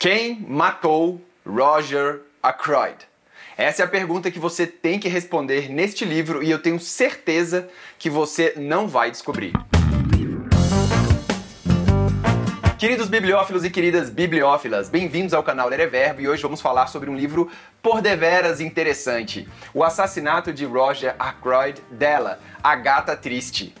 Quem matou Roger Ackroyd? Essa é a pergunta que você tem que responder neste livro e eu tenho certeza que você não vai descobrir. Queridos bibliófilos e queridas bibliófilas, bem-vindos ao canal Ler é Verbo e hoje vamos falar sobre um livro por deveras interessante: O assassinato de Roger Ackroyd dela, a Gata Triste.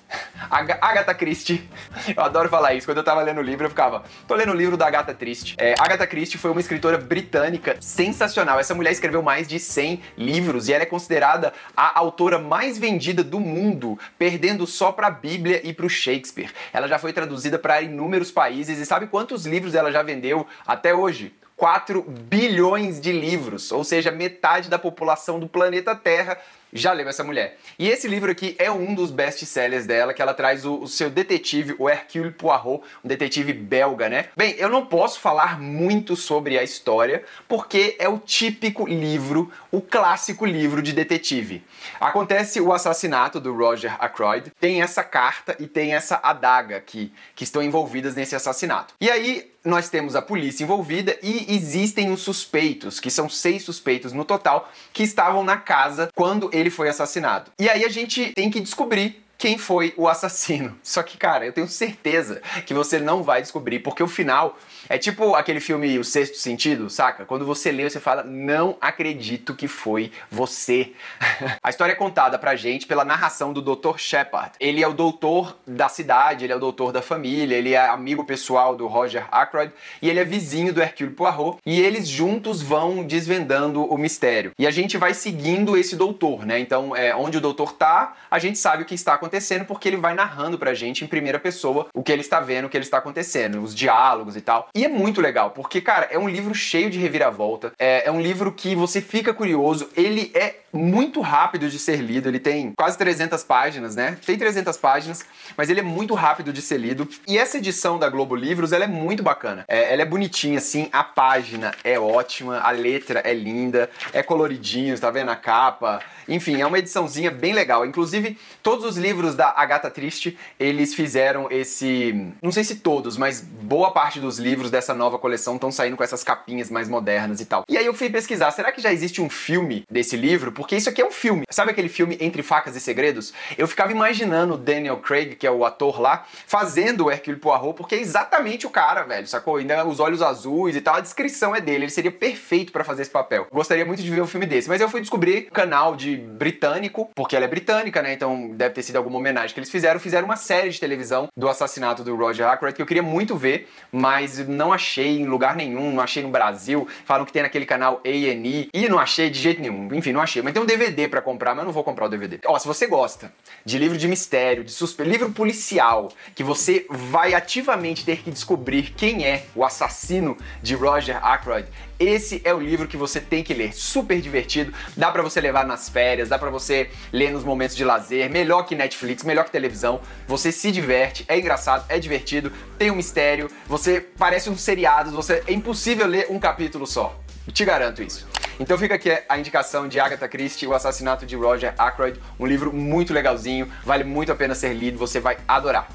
Agatha Christie. Eu adoro falar isso. Quando eu tava lendo o livro, eu ficava, tô lendo o livro da Agatha Triste. É, Agatha Christie foi uma escritora britânica sensacional. Essa mulher escreveu mais de 100 livros e ela é considerada a autora mais vendida do mundo, perdendo só pra Bíblia e pro Shakespeare. Ela já foi traduzida para inúmeros países e sabe quantos livros ela já vendeu até hoje? 4 bilhões de livros, ou seja, metade da população do planeta Terra já leu essa mulher. E esse livro aqui é um dos best-sellers dela, que ela traz o, o, seu detetive, o Hercule Poirot, um detetive belga, né? Bem, eu não posso falar muito sobre a história, porque é o típico livro, o clássico livro de detetive. Acontece o assassinato do Roger Ackroyd, tem essa carta e tem essa adaga aqui, que estão envolvidas nesse assassinato. E aí, nós temos a polícia envolvida e existem os suspeitos, que são seis suspeitos no total, que estavam na casa quando ele foi assassinado. E aí a gente tem que descobrir quem foi o assassino. Só que, cara, eu tenho certeza que você não vai descobrir, porque o final é tipo aquele filme O Sexto Sentido, saca? Quando você lê, você fala, não acredito que foi você. a história é contada pra gente pela narração do Dr. Shepard. Ele é o doutor da cidade, ele é o doutor da família, ele é amigo pessoal do Roger Ackroyd e ele é vizinho do Hercule Poirot e eles juntos vão desvendando o mistério. E a gente vai seguindo esse doutor, né? Então, é, onde o doutor tá, a gente sabe o que está acontecendo acontecendo porque ele vai narrando pra gente em primeira pessoa o que ele está vendo, o que ele está acontecendo, os diálogos e tal. E é muito legal, porque, cara, é um livro cheio de reviravolta, é, é um livro que você fica curioso, ele é muito rápido de ser lido, ele tem quase 300 páginas, né? Tem 300 páginas, mas ele é muito rápido de ser lido. E essa edição da Globo Livros, ela é muito bacana. É, ela é bonitinha, assim, a página é ótima, a letra é linda, é coloridinho, tá vendo a capa? Enfim, é uma ediçãozinha bem legal. Inclusive, todos os livros da Agatha Triste, eles fizeram esse... Não sei se todos, mas boa parte dos livros dessa nova coleção estão saindo com essas capinhas mais modernas e tal. E aí eu fui pesquisar, será que já existe um filme desse livro? Porque isso aqui é um filme. Sabe aquele filme Entre Facas e Segredos? Eu ficava imaginando o Daniel Craig, que é o ator lá, fazendo o Hercule Poirot, porque é exatamente o cara, velho, sacou? Ainda os olhos azuis e tal, a descrição é dele, ele seria perfeito para fazer esse papel. Gostaria muito de ver um filme desse, mas eu fui descobrir um canal de britânico, porque ela é britânica, né? Então deve ter sido alguma homenagem que eles fizeram. Fizeram uma série de televisão do assassinato do Roger Ackroyd que eu queria muito ver, mas não achei em lugar nenhum, não achei no Brasil. Falam que tem naquele canal A&E e não achei de jeito nenhum. Enfim, não achei. Mas tem um DVD para comprar, mas eu não vou comprar o DVD. Ó, se você gosta de livro de mistério, de suspeito, livro policial, que você vai ativamente ter que descobrir quem é o assassino de Roger Ackroyd, esse é o livro que você tem que ler. Super divertido, dá para você levar nas férias, dá para você ler nos momentos de lazer, melhor que Netflix, melhor que televisão. Você se diverte, é engraçado, é divertido, tem um mistério, você parece um seriado, você é impossível ler um capítulo só. Te garanto isso. Então fica aqui a indicação de Agatha Christie, O Assassinato de Roger Ackroyd, um livro muito legalzinho, vale muito a pena ser lido, você vai adorar.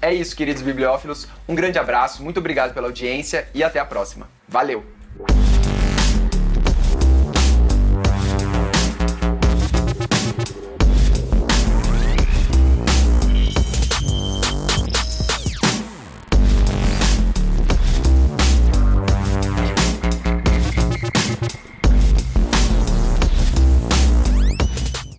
É isso, queridos bibliófilos. Um grande abraço, muito obrigado pela audiência e até a próxima. Valeu!